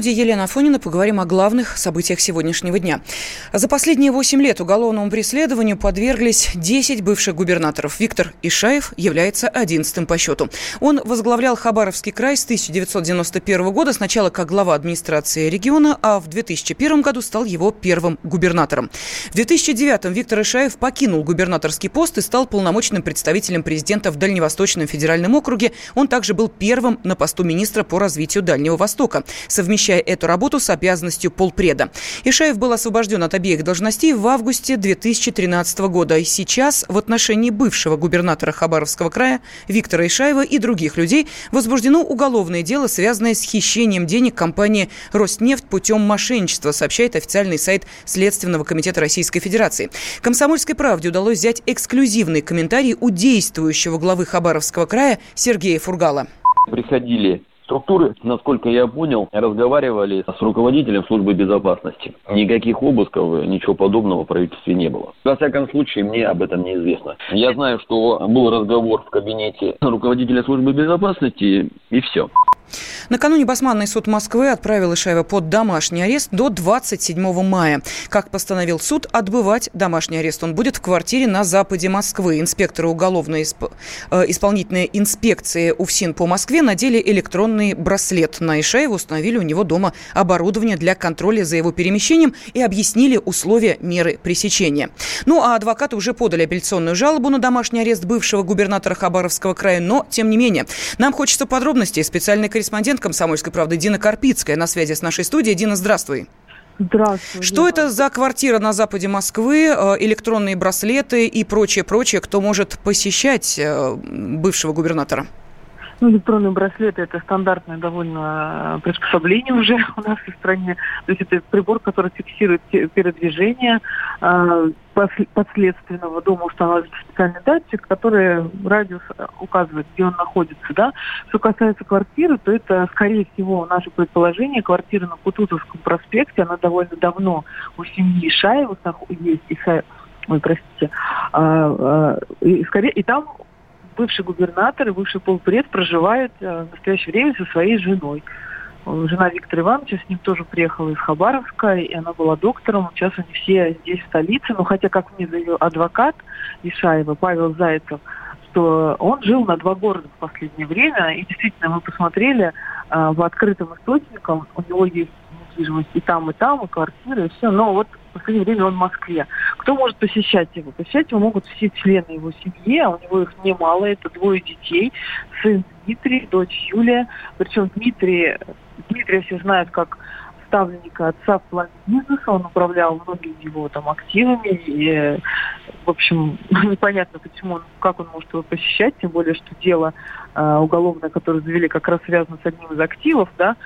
студии Елена Афонина поговорим о главных событиях сегодняшнего дня. За последние 8 лет уголовному преследованию подверглись 10 бывших губернаторов. Виктор Ишаев является 11 по счету. Он возглавлял Хабаровский край с 1991 года, сначала как глава администрации региона, а в 2001 году стал его первым губернатором. В 2009 Виктор Ишаев покинул губернаторский пост и стал полномочным представителем президента в Дальневосточном федеральном округе. Он также был первым на посту министра по развитию Дальнего Востока совмещая эту работу с обязанностью полпреда. Ишаев был освобожден от обеих должностей в августе 2013 года. И сейчас в отношении бывшего губернатора Хабаровского края Виктора Ишаева и других людей возбуждено уголовное дело, связанное с хищением денег компании «Роснефть» путем мошенничества, сообщает официальный сайт Следственного комитета Российской Федерации. «Комсомольской правде» удалось взять эксклюзивный комментарий у действующего главы Хабаровского края Сергея Фургала. Приходили структуры, насколько я понял, разговаривали с руководителем службы безопасности. Никаких обысков, ничего подобного в правительстве не было. Во всяком случае, мне об этом неизвестно. Я знаю, что был разговор в кабинете руководителя службы безопасности, и все. Накануне Басманный суд Москвы отправил Ишаева под домашний арест до 27 мая. Как постановил суд, отбывать домашний арест он будет в квартире на западе Москвы. Инспекторы уголовной исп... Э, исполнительной инспекции УФСИН по Москве надели электронный браслет. На Ишаева установили у него дома оборудование для контроля за его перемещением и объяснили условия меры пресечения. Ну а адвокаты уже подали апелляционную жалобу на домашний арест бывшего губернатора Хабаровского края, но тем не менее. Нам хочется подробностей. Специальный корреспондент «Комсомольской правды» Дина Карпицкая на связи с нашей студией. Дина, здравствуй. Здравствуй. Что это за квартира на западе Москвы, э, электронные браслеты и прочее-прочее, кто может посещать э, бывшего губернатора? Ну, электронные браслеты – это стандартное довольно э, приспособление уже у нас в стране. То есть это прибор, который фиксирует передвижение э, подследственного дома устанавливается специальный датчик, который радиус э, указывает, где он находится. Да? Что касается квартиры, то это, скорее всего, наше предположение. Квартира на Кутузовском проспекте, она довольно давно у семьи Ишаева есть. Ишаев, ой, простите. А, а, и, скорее, и там бывший губернатор и бывший полпред проживают э, в настоящее время со своей женой. Жена Виктора Ивановича с ним тоже приехала из Хабаровска, и она была доктором. Сейчас они все здесь, в столице. Но хотя, как мне заявил адвокат Ишаева, Павел Зайцев, что он жил на два города в последнее время. И действительно, мы посмотрели э, в открытом источником, у него есть недвижимость и там, и там, и квартиры, и все. Но вот в последнее время он в Москве. Кто может посещать его? Посещать его могут все члены его семьи, а у него их немало, это двое детей, сын Дмитрий, дочь Юлия. Причем Дмитрий, Дмитрия все знают как ставленника отца в плане бизнеса, он управлял многими его там активами, и, в общем, непонятно, почему он, как он может его посещать, тем более, что дело э, уголовное, которое завели, как раз связано с одним из активов, да,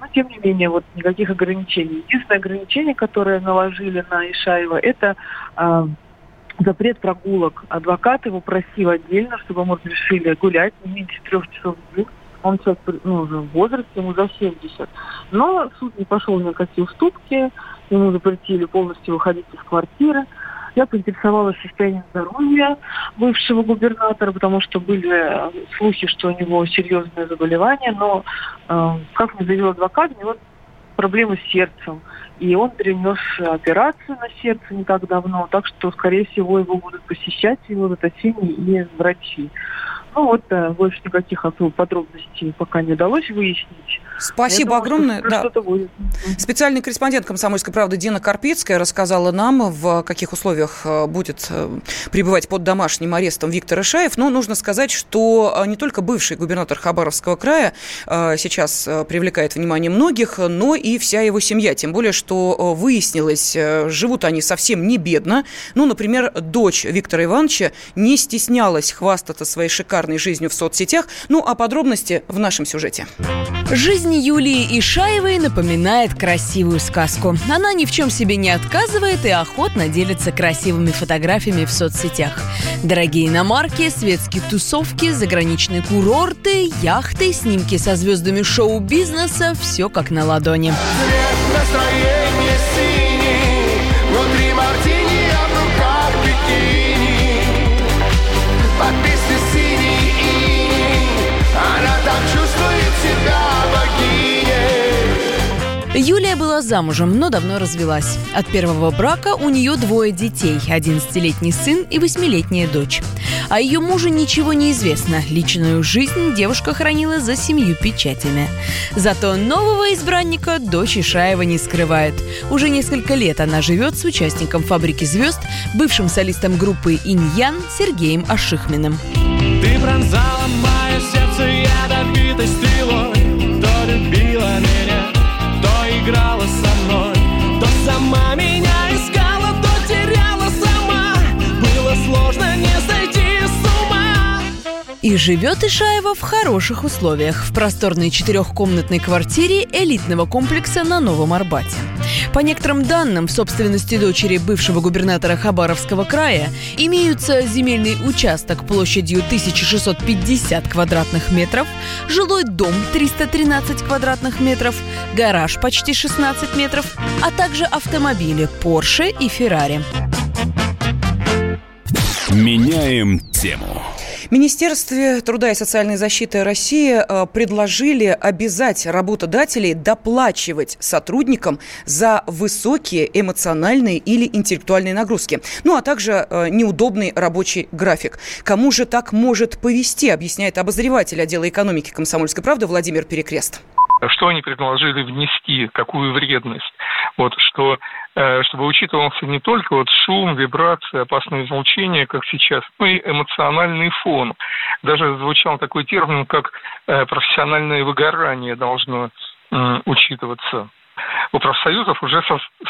но, тем не менее, вот никаких ограничений. Единственное ограничение, которое наложили на Ишаева, это э, запрет прогулок. Адвокат его просил отдельно, чтобы ему разрешили гулять не меньше трех часов в день он сейчас ну, уже в возрасте, ему за 70. Но суд не пошел ни на какие уступки, ему запретили полностью выходить из квартиры. Я поинтересовалась состоянием здоровья бывшего губернатора, потому что были э, слухи, что у него серьезное заболевание, но, э, как мне заявил адвокат, у него проблемы с сердцем. И он перенес операцию на сердце не так давно, так что, скорее всего, его будут посещать его заточение и врачи. Ну вот, да, больше никаких особых подробностей пока не удалось выяснить. Спасибо думаю, огромное. Да. Будет. Специальный корреспондент «Комсомольской правды» Дина Карпецкая рассказала нам, в каких условиях э, будет э, пребывать под домашним арестом Виктор Ишаев. Но нужно сказать, что э, не только бывший губернатор Хабаровского края сейчас привлекает внимание многих, но и вся его семья. Тем более, что выяснилось, живут они совсем не бедно. Ну, например, дочь Виктора Ивановича не стеснялась хвастаться своей шикарной шикарной жизнью в соцсетях. Ну а подробности в нашем сюжете. Жизнь Юлии Ишаевой напоминает красивую сказку. Она ни в чем себе не отказывает и охотно делится красивыми фотографиями в соцсетях. Дорогие иномарки, светские тусовки, заграничные курорты, яхты, снимки со звездами шоу-бизнеса – все как на ладони. Цвет настроения Юлия была замужем, но давно развелась. От первого брака у нее двое детей – 11-летний сын и 8-летняя дочь. О ее муже ничего не известно. Личную жизнь девушка хранила за семью печатями. Зато нового избранника дочь Ишаева не скрывает. Уже несколько лет она живет с участником «Фабрики звезд», бывшим солистом группы «Иньян» Сергеем Ашихминым. Ты пронзала мое сердце ядовитой стрелой, то любила меня, играла со мной, то сама меня И живет Ишаева в хороших условиях, в просторной четырехкомнатной квартире элитного комплекса на Новом Арбате. По некоторым данным, в собственности дочери бывшего губернатора Хабаровского края имеются земельный участок площадью 1650 квадратных метров, жилой дом 313 квадратных метров, гараж почти 16 метров, а также автомобили Porsche и Ferrari. Меняем тему. Министерстве труда и социальной защиты России э, предложили обязать работодателей доплачивать сотрудникам за высокие эмоциональные или интеллектуальные нагрузки, ну а также э, неудобный рабочий график. Кому же так может повести, объясняет обозреватель отдела экономики комсомольской правды Владимир Перекрест что они предложили внести, какую вредность. Вот, что, э, чтобы учитывался не только вот шум, вибрации, опасное излучение, как сейчас, но и эмоциональный фон. Даже звучал такой термин, как э, профессиональное выгорание должно учитываться. У профсоюзов уже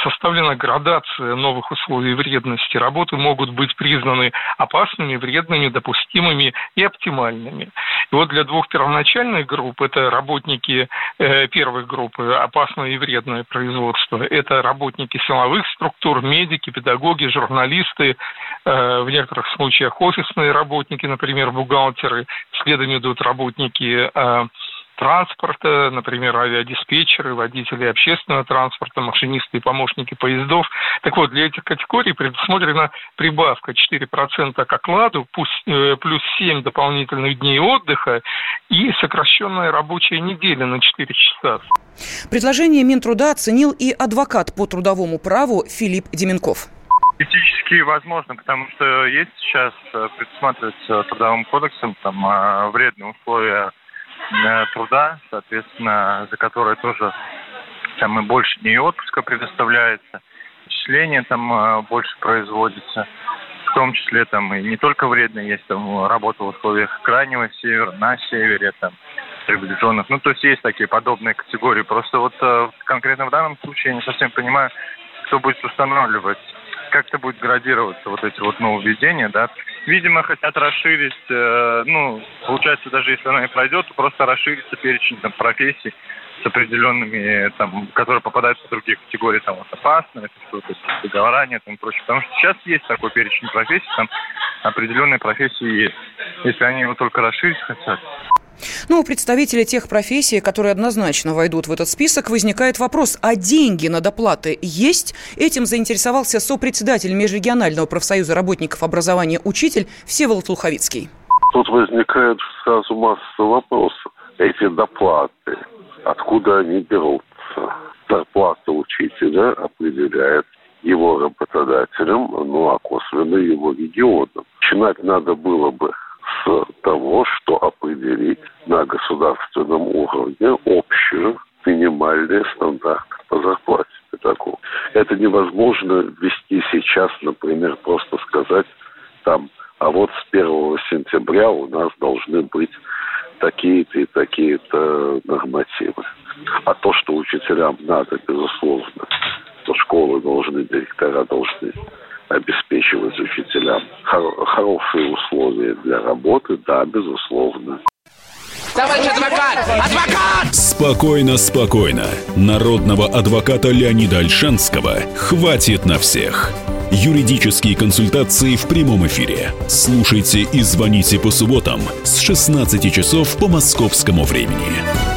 составлена градация новых условий вредности. Работы могут быть признаны опасными, вредными, допустимыми и оптимальными. И вот для двух первоначальных групп, это работники э, первой группы, опасное и вредное производство, это работники силовых структур, медики, педагоги, журналисты, э, в некоторых случаях офисные работники, например, бухгалтеры, следом идут работники э, транспорта, например, авиадиспетчеры, водители общественного транспорта, машинисты и помощники поездов. Так вот, для этих категорий предусмотрена прибавка 4% к окладу, э, плюс 7 дополнительных дней отдыха и сокращенная рабочая неделя на 4 часа. Предложение Минтруда оценил и адвокат по трудовому праву Филипп Деменков. Теоретически возможно, потому что есть сейчас э, предусматривается трудовым кодексом там э, вредные условия труда, соответственно, за которое тоже там и больше дней отпуска предоставляется, числение там э, больше производится, в том числе там и не только вредные, есть там работа в условиях крайнего севера, на севере, там, приближенных. Ну, то есть есть такие подобные категории. Просто вот э, конкретно в данном случае я не совсем понимаю, кто будет устанавливать как это будет градироваться, вот эти вот нововведения, да. Видимо, хотят расширить, э, ну, получается, даже если она и пройдет, то просто расширится перечень там, профессий с определенными, там, которые попадают в другие категории, там, вот, опасные, что-то, договорание, там, прочее. Потому что сейчас есть такой перечень профессий, там, определенные профессии есть. Если они его только расширить хотят, ну, у представителей тех профессий, которые однозначно войдут в этот список, возникает вопрос, а деньги на доплаты есть? Этим заинтересовался сопредседатель Межрегионального профсоюза работников образования «Учитель» Всеволод Луховицкий. Тут возникает сразу масса вопросов. Эти доплаты, откуда они берутся? Зарплата учителя определяет его работодателем, ну а косвенно его регионом. Начинать надо было бы того, что определить на государственном уровне общую минимальные стандарты по зарплате педагогов. Это невозможно ввести сейчас, например, просто сказать там, а вот с 1 сентября у нас должны быть такие-то и такие-то нормативы. А то, что учителям надо, безусловно, то школы должны, директора должны обеспечивать учителям хор- хорошие условия для работы, да, безусловно. Товарищ адвокат! Адвокат! Спокойно, спокойно. Народного адвоката Леонида Альшанского хватит на всех. Юридические консультации в прямом эфире. Слушайте и звоните по субботам с 16 часов по московскому времени.